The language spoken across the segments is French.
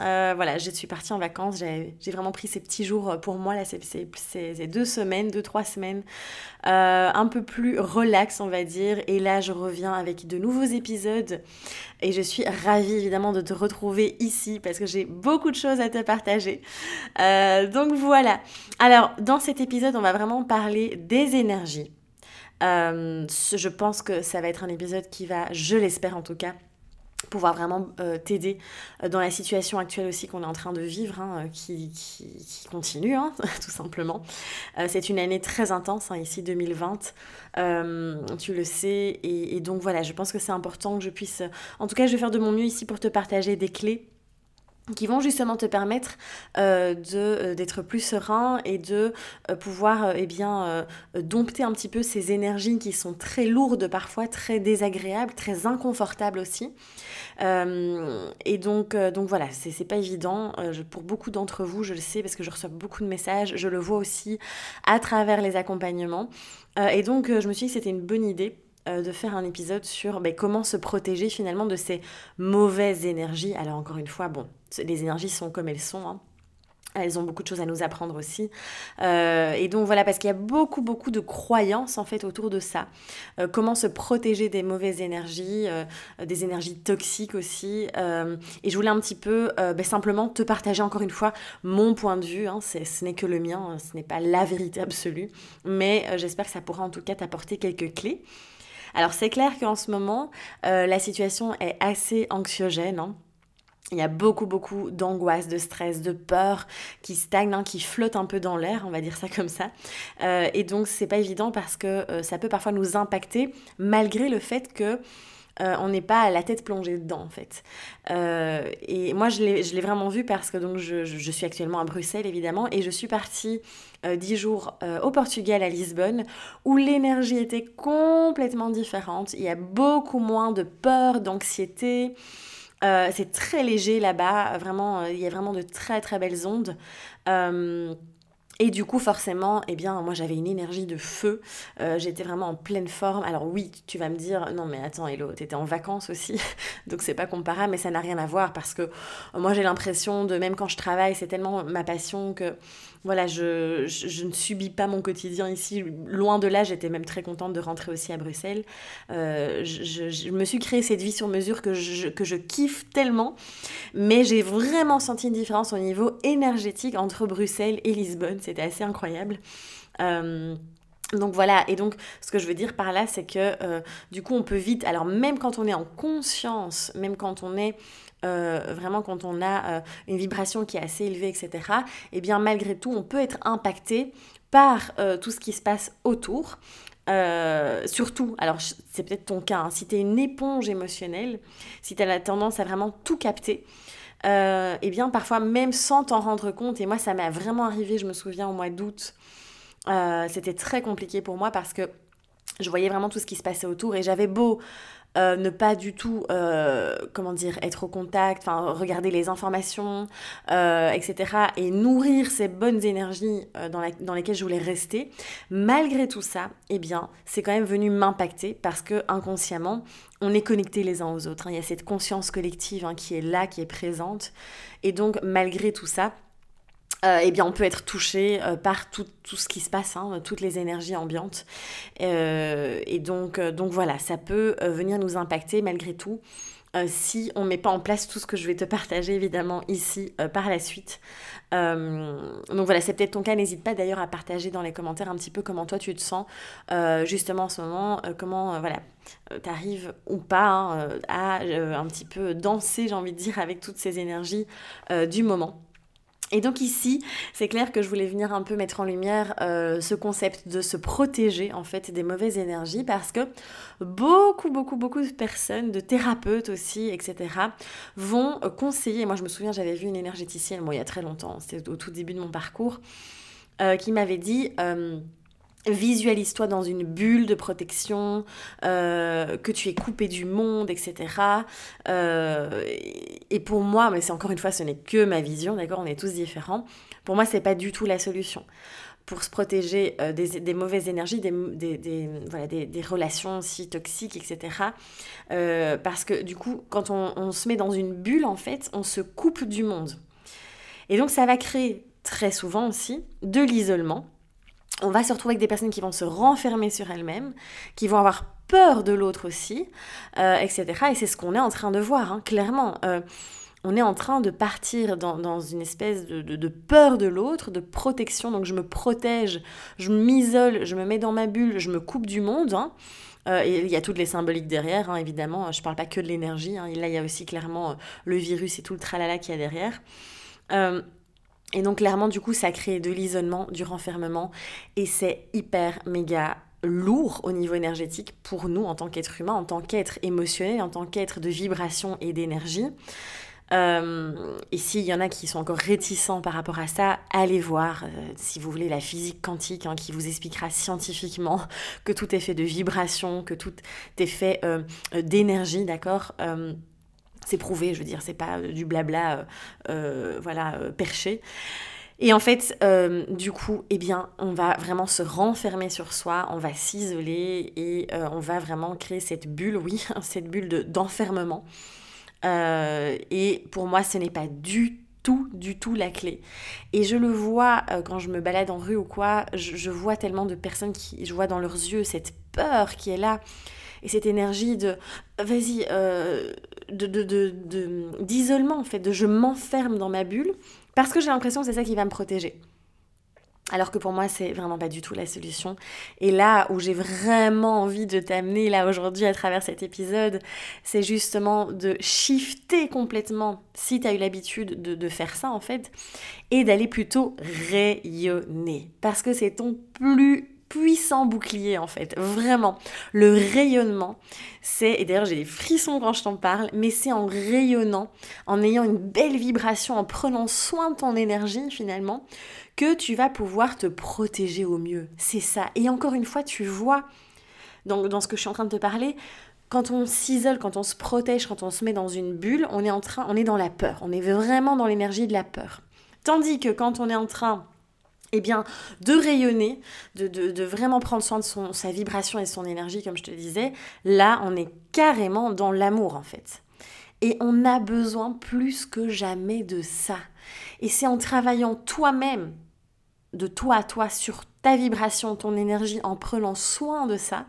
euh, voilà, je suis partie en vacances, j'ai vraiment pris ces petits jours pour moi, là, c'est deux semaines, deux, trois semaines, euh, un peu plus relax, on va dire. Et là, je reviens avec de nouveaux épisodes et je suis ravie évidemment de te retrouver ici parce que j'ai beaucoup de choses à te partager. Euh, donc voilà. Alors, dans cet épisode, on va vraiment parler des énergies. je pense que ça va être un épisode qui va, je l'espère en tout cas, pouvoir vraiment euh, t'aider euh, dans la situation actuelle aussi qu'on est en train de vivre, hein, euh, qui, continue, hein, tout simplement. c'est une année très intense, hein, ici 2020, tu le sais, et, donc voilà, je pense que c'est important que je puisse, en tout cas je vais faire de mon mieux ici pour te partager des clés qui vont justement te permettre euh, euh, d'être plus serein et de euh, pouvoir eh dompter un petit peu ces énergies qui sont très lourdes parfois très désagréables très inconfortables aussi. Et donc donc voilà c'est pas évident pour beaucoup d'entre vous je le sais parce que je reçois beaucoup de messages je le vois aussi à travers les accompagnements. Et donc je me suis dit que c'était une bonne idée euh, de faire un épisode sur ben, comment se protéger finalement de ces mauvaises énergies. Alors encore une fois, bon, les énergies sont comme elles sont. Hein. Elles ont beaucoup de choses à nous apprendre aussi. Euh, et donc voilà, parce qu'il y a beaucoup, beaucoup de croyances en fait autour de ça. Euh, comment se protéger des mauvaises énergies, des énergies toxiques aussi. et je voulais un petit peu ben, simplement te partager encore une fois mon point de vue. Hein. ce n'est que le mien, hein. ce n'est pas la vérité absolue. Mais j'espère que ça pourra en tout cas t'apporter quelques clés. Alors c'est clair qu'en ce moment, euh, la situation est assez anxiogène. Hein. Il y a beaucoup, beaucoup d'angoisse, de stress, de peur qui stagnent, hein, qui flottent un peu dans l'air, on va dire ça comme ça. Euh, et donc, c'est pas évident parce que euh, ça peut parfois nous impacter, malgré le fait que euh, on n'est pas à la tête plongée dedans en fait. Euh, et moi je l'ai vraiment vu parce que je, suis actuellement à Bruxelles évidemment et je suis partie euh, dix jours au Portugal à Lisbonne où l'énergie était complètement différente. Il y a beaucoup moins de peur, d'anxiété. c'est très léger là-bas, il y a vraiment de très très belles ondes. Et du coup, forcément, eh bien, moi, j'avais une énergie de feu. Euh, j'étais vraiment en pleine forme. Alors oui, tu vas me dire, non mais attends, Hello, t'étais en vacances aussi, donc c'est pas comparable, mais ça n'a rien à voir parce que moi, j'ai l'impression de, même quand je travaille, c'est tellement ma passion que voilà, je, ne subis pas mon quotidien ici. Loin de là, j'étais même très contente de rentrer aussi à Bruxelles. Euh, je, me suis créé cette vie sur mesure que je, que je kiffe tellement. Mais j'ai vraiment senti une différence au niveau énergétique entre Bruxelles et Lisbonne. C'était assez incroyable. Euh, donc voilà, et donc ce que je veux dire par là, c'est que euh, du coup on peut vite, alors même quand on est en conscience, même quand on est euh, vraiment quand on a euh, une vibration qui est assez élevée, etc., et eh bien malgré tout, on peut être impacté par euh, tout ce qui se passe autour. surtout, alors c'est peut-être ton cas, hein, si tu es une éponge émotionnelle, si tu as la tendance à vraiment tout capter, eh bien parfois même sans t'en rendre compte, et moi ça m'est vraiment arrivé, je me souviens au mois d'août, c'était très compliqué pour moi parce que je voyais vraiment tout ce qui se passait autour et j'avais beau euh, ne pas du tout, euh, comment dire, être au contact, enfin regarder les informations, euh, etc. et nourrir ces bonnes énergies dans, dans, lesquelles je voulais rester. Malgré tout ça, eh bien, c'est quand même venu m'impacter parce que inconsciemment, on est connectés les uns aux autres. Hein. Il y a cette conscience collective hein, qui est là, qui est présente. Et donc, malgré tout ça, euh, eh bien, on peut être touché euh, par tout, ce qui se passe, hein, toutes les énergies ambiantes. Euh, et donc, donc voilà, ça peut venir nous impacter malgré tout. si on ne met pas en place tout ce que je vais te partager évidemment ici par la suite. donc voilà, c'est peut-être ton cas. N'hésite pas d'ailleurs à partager dans les commentaires un petit peu comment toi tu te sens justement en ce moment, comment voilà, tu arrives ou pas hein, à un petit peu danser, j'ai envie de dire, avec toutes ces énergies du moment. Et donc ici, c'est clair que je voulais venir un peu mettre en lumière euh, ce concept de se protéger en fait des mauvaises énergies parce que beaucoup, beaucoup, beaucoup de personnes, de thérapeutes aussi, etc., vont conseiller. Moi, je me souviens, j'avais vu une énergéticienne, moi, il y a très longtemps, c'était au tout début de mon parcours, euh, qui m'avait dit euh, Visualise-toi dans une bulle de protection, euh, que tu es coupé du monde, etc. et pour moi, mais c'est encore une fois, ce n'est que ma vision, d'accord On est tous différents. Pour moi, c'est pas du tout la solution pour se protéger des, mauvaises énergies, des, des, relations si toxiques, etc. parce que du coup, quand on, se met dans une bulle, en fait, on se coupe du monde. Et donc, ça va créer très souvent aussi, de l'isolement. On va se retrouver avec des personnes qui vont se renfermer sur elles-mêmes, qui vont avoir peur de l'autre aussi, euh, etc. Et c'est ce qu'on est en train de voir, hein, clairement. Euh, on est en train de partir dans, une espèce de, peur de l'autre, de protection. Donc je me protège, je m'isole, je me mets dans ma bulle, je me coupe du monde. Hein. Euh, et il y a toutes les symboliques derrière, hein, évidemment. Je ne parle pas que de l'énergie. Là, il y a aussi clairement le virus et tout le tralala qu'il y a derrière. Et donc clairement, du coup, ça crée de l'isolement, du renfermement, et c'est hyper méga lourd au niveau énergétique pour nous en tant qu'être humain, en tant qu'être émotionnel, en tant qu'être de vibration et d'énergie. Euh, et s'il y en a qui sont encore réticents par rapport à ça, allez voir, euh, si vous voulez, la physique quantique hein, qui vous expliquera scientifiquement que tout est fait de vibration, que tout est fait euh, d'énergie, d'accord c'est prouvé, je veux dire, c'est pas euh, du blabla, euh, euh, voilà, perché. Et en fait, du coup, eh bien, on va vraiment se renfermer sur soi, on va s'isoler et on va vraiment créer cette bulle, oui, cette bulle d'enfermement. et pour moi, ce n'est pas du tout, du tout la clé. Et je le vois quand je me balade en rue ou quoi, je, je, vois tellement de personnes qui, je vois dans leurs yeux cette peur qui est là et cette énergie de vas-y, euh, d'isolement de, en fait, de je m'enferme dans ma bulle parce que j'ai l'impression que c'est ça qui va me protéger. Alors que pour moi, c'est vraiment pas du tout la solution. Et là où j'ai vraiment envie de t'amener là aujourd'hui à travers cet épisode, c'est justement de shifter complètement, si tu as eu l'habitude de, de, faire ça en fait, et d'aller plutôt rayonner. Parce que c'est ton plus puissant bouclier en fait, vraiment. Le rayonnement, c'est, et d'ailleurs j'ai des frissons quand je t'en parle, mais c'est en rayonnant, en ayant une belle vibration, en prenant soin de ton énergie finalement, que tu vas pouvoir te protéger au mieux. C'est ça. Et encore une fois, tu vois, dans, dans ce que je suis en train de te parler, quand on s'isole, quand on se protège, quand on se met dans une bulle, on est en train, on est dans la peur. On est vraiment dans l'énergie de la peur. Tandis que quand on est en train eh bien, de rayonner, de, vraiment prendre soin de son, sa vibration et son énergie, comme je te disais, là, on est carrément dans l'amour, en fait. Et on a besoin plus que jamais de ça. Et c'est en travaillant toi-même, de toi à toi, sur ta vibration, ton énergie, en prenant soin de ça,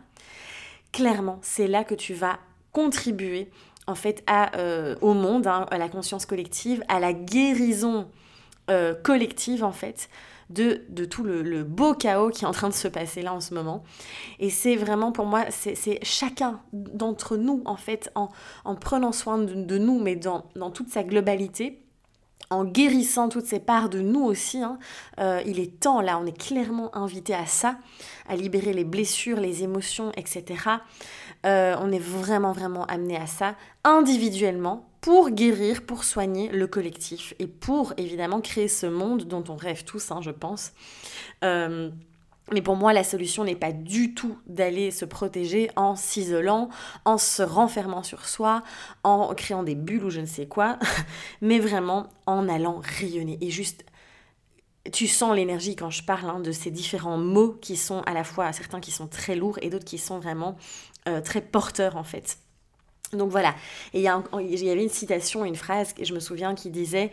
clairement, c'est là que tu vas contribuer en fait à, euh, au monde, hein, à la conscience collective, à la guérison euh, collective en fait de, de tout le, beau chaos qui est en train de se passer là en ce moment. Et c'est vraiment pour moi, c'est chacun d'entre nous, en fait, en, prenant soin de, nous, mais dans, toute sa globalité, en guérissant toutes ces parts de nous aussi. Hein, euh, il est temps, là, on est clairement invité à ça, à libérer les blessures, les émotions, etc. Euh, on est vraiment, vraiment amené à ça individuellement pour guérir, pour soigner le collectif et pour évidemment créer ce monde dont on rêve tous, hein, je pense. Euh, mais pour moi, la solution n'est pas du tout d'aller se protéger en s'isolant, en se renfermant sur soi, en créant des bulles ou je ne sais quoi, mais vraiment en allant rayonner. Et juste, tu sens l'énergie quand je parle hein, de ces différents mots qui sont à la fois certains qui sont très lourds et d'autres qui sont vraiment euh, très porteurs en fait. Donc voilà, et il y, avait une citation, une phrase, je me souviens, qui disait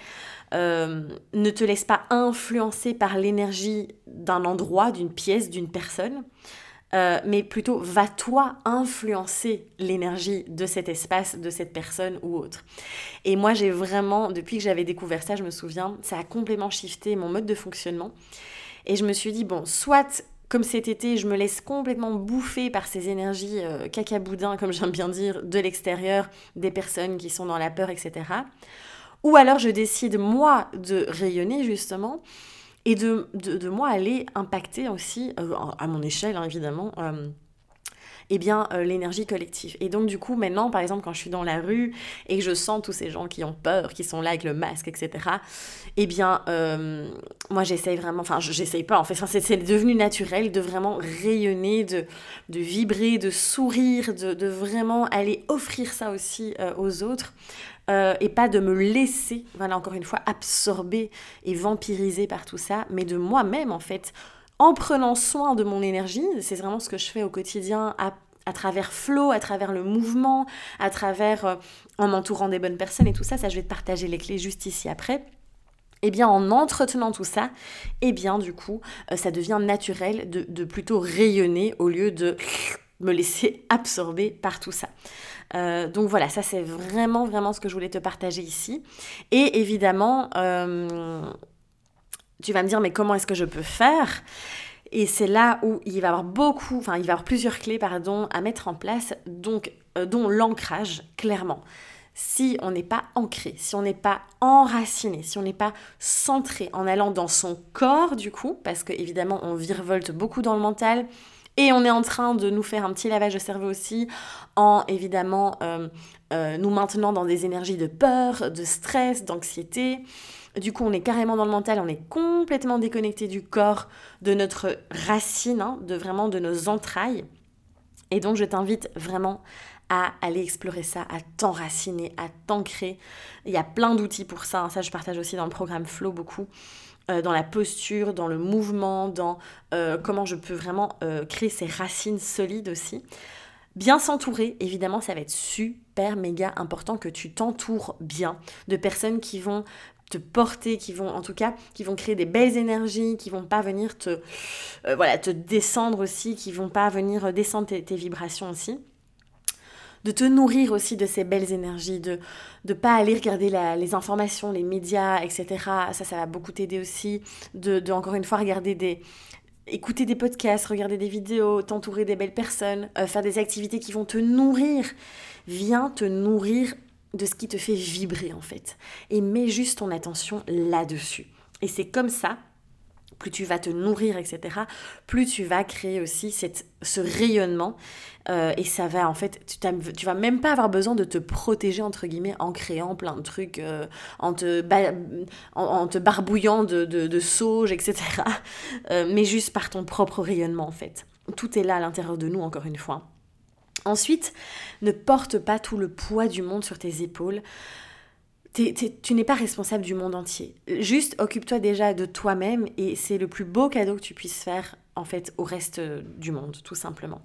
euh, Ne te laisse pas influencer par l'énergie d'un endroit, d'une pièce, d'une personne, euh, mais plutôt va-toi influencer l'énergie de cet espace, de cette personne ou autre. Et moi, j'ai vraiment, depuis que j'avais découvert ça, je me souviens, ça a complètement shifté mon mode de fonctionnement. Et je me suis dit, bon, soit comme cet été, je me laisse complètement bouffer par ces énergies euh, cacaboudin, comme j'aime bien dire, de l'extérieur, des personnes qui sont dans la peur, etc. Ou alors je décide moi de rayonner justement et de, de, moi aller impacter aussi, euh, à mon échelle hein, évidemment, euh, eh bien, euh, l'énergie collective. Et donc, du coup, maintenant, par exemple, quand je suis dans la rue et que je sens tous ces gens qui ont peur, qui sont là avec le masque, etc., eh bien, euh, moi, j'essaye vraiment, enfin, j'essaye pas, en fait, c'est devenu naturel de vraiment rayonner, de, de vibrer, de sourire, de, de vraiment aller offrir ça aussi euh, aux autres. et pas de me laisser, voilà, encore une fois, absorber et vampiriser par tout ça, mais de moi-même, en fait, en prenant soin de mon énergie, c'est vraiment ce que je fais au quotidien à, travers flow, à travers le mouvement, à travers euh, en m'entourant des bonnes personnes et tout ça, ça je vais te partager les clés juste ici après. Et eh bien en entretenant tout ça, et eh bien du coup, euh, ça devient naturel de, plutôt rayonner au lieu de me laisser absorber par tout ça. Euh, donc voilà, ça c'est vraiment vraiment ce que je voulais te partager ici. Et évidemment, tu vas me dire, mais comment est-ce que je peux faire? Et c'est là où il va y avoir beaucoup, enfin il va y avoir plusieurs clés pardon, à mettre en place, donc, euh, dont l'ancrage, clairement. Si on n'est pas ancré, si on n'est pas enraciné, si on n'est pas centré en allant dans son corps du coup, parce que évidemment on virevolte beaucoup dans le mental, et on est en train de nous faire un petit lavage de cerveau aussi en évidemment euh, euh, nous maintenant dans des énergies de peur, de stress, d'anxiété. Du coup, on est carrément dans le mental, on est complètement déconnecté du corps, de notre racine, hein, de vraiment de nos entrailles. Et donc, je t'invite vraiment à aller explorer ça, à t'enraciner, à t'ancrer. Il y a plein d'outils pour ça. Hein. Ça, je partage aussi dans le programme Flow beaucoup. Euh, dans la posture, dans le mouvement, dans euh, comment je peux vraiment euh, créer ces racines solides aussi. Bien s'entourer, évidemment, ça va être super méga important que tu t'entoures bien de personnes qui vont te porter, qui vont en tout cas, qui vont créer des belles énergies, qui vont pas venir te, euh, voilà, te descendre aussi, qui vont pas venir descendre tes, vibrations aussi de te nourrir aussi de ces belles énergies, de ne pas aller regarder les informations, les médias, etc. Ça, ça va beaucoup t'aider aussi. De, de, encore une fois, regarder des, écouter des podcasts, regarder des vidéos, t'entourer des belles personnes, euh, faire des activités qui vont te nourrir. Viens te nourrir de ce qui te fait vibrer en fait. Et mets juste ton attention là-dessus. Et c'est comme ça, plus tu vas te nourrir, etc., plus tu vas créer aussi cette, ce rayonnement. Euh, et ça va, en fait, tu, tu vas même pas avoir besoin de te protéger, entre guillemets, en créant plein de trucs, euh, en, te en, te barbouillant de, de, sauge, etc. Euh, mais juste par ton propre rayonnement, en fait. Tout est là à l'intérieur de nous, encore une fois. Ensuite, ne porte pas tout le poids du monde sur tes épaules. tu n'es pas responsable du monde entier. Juste occupe-toi déjà de toi-même et c'est le plus beau cadeau que tu puisses faire en fait au reste du monde, tout simplement.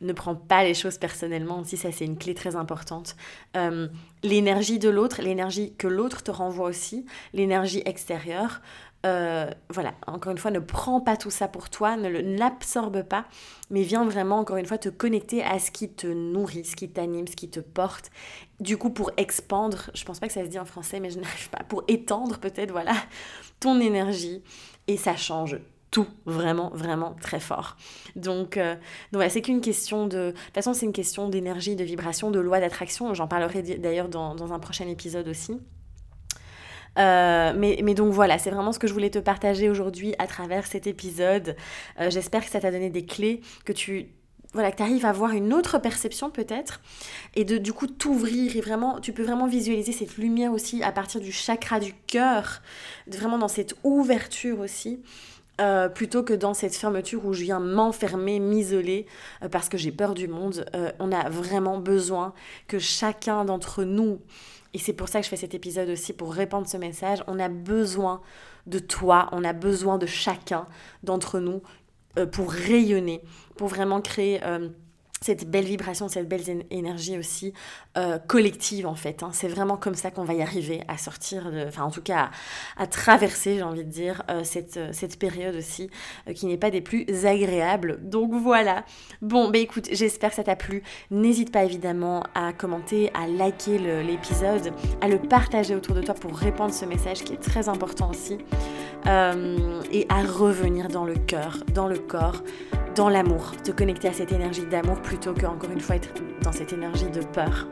Ne prends pas les choses personnellement aussi, ça c'est une clé très importante. Euh, l'énergie de l'autre, l'énergie que l'autre te renvoie aussi, l'énergie extérieure, euh, voilà, encore une fois, ne prends pas tout ça pour toi, ne l'absorbe pas, mais viens vraiment, encore une fois, te connecter à ce qui te nourrit, ce qui t'anime, ce qui te porte. Du coup, pour expandre, je pense pas que ça se dit en français, mais je n'arrive pas, pour étendre peut-être, voilà, ton énergie, et ça change tout, vraiment, vraiment très fort. Donc, euh, donc c'est qu'une question de... De toute façon, c'est une question d'énergie, de vibration, de loi d'attraction. J'en parlerai d'ailleurs dans un prochain épisode aussi. Euh, mais, donc voilà, c'est vraiment ce que je voulais te partager aujourd'hui à travers cet épisode. Euh, j'espère que ça t'a donné des clés, que tu voilà, arrives à avoir une autre perception peut-être, et de du coup t'ouvrir, et vraiment, tu peux vraiment visualiser cette lumière aussi à partir du chakra du cœur, vraiment dans cette ouverture aussi. Euh, plutôt que dans cette fermeture où je viens m'enfermer, m'isoler parce que j'ai peur du monde. on a vraiment besoin que chacun d'entre nous et c'est pour ça que je fais cet épisode aussi, pour répandre ce message. On a besoin de toi, on a besoin de chacun d'entre nous euh, pour rayonner, pour vraiment créer... Euh, cette belle vibration, cette belle énergie aussi euh, collective en fait. Hein. C'est vraiment comme ça qu'on va y arriver à sortir, de, enfin en tout cas à, traverser, j'ai envie de dire, euh, cette, euh, cette période aussi qui n'est pas des plus agréables. Donc voilà. Bon, bah écoute, j'espère que ça t'a plu. N'hésite pas évidemment à commenter, à liker l'épisode, à le partager autour de toi pour répandre ce message qui est très important aussi. Et à revenir dans le cœur, dans le corps dans l'amour, te connecter à cette énergie d'amour plutôt que encore une fois être dans cette énergie de peur.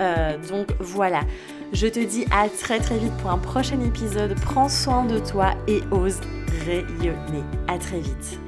Euh, donc voilà, Je te dis à très très vite pour un prochain épisode. Prends soin de toi et ose rayonner. À très vite.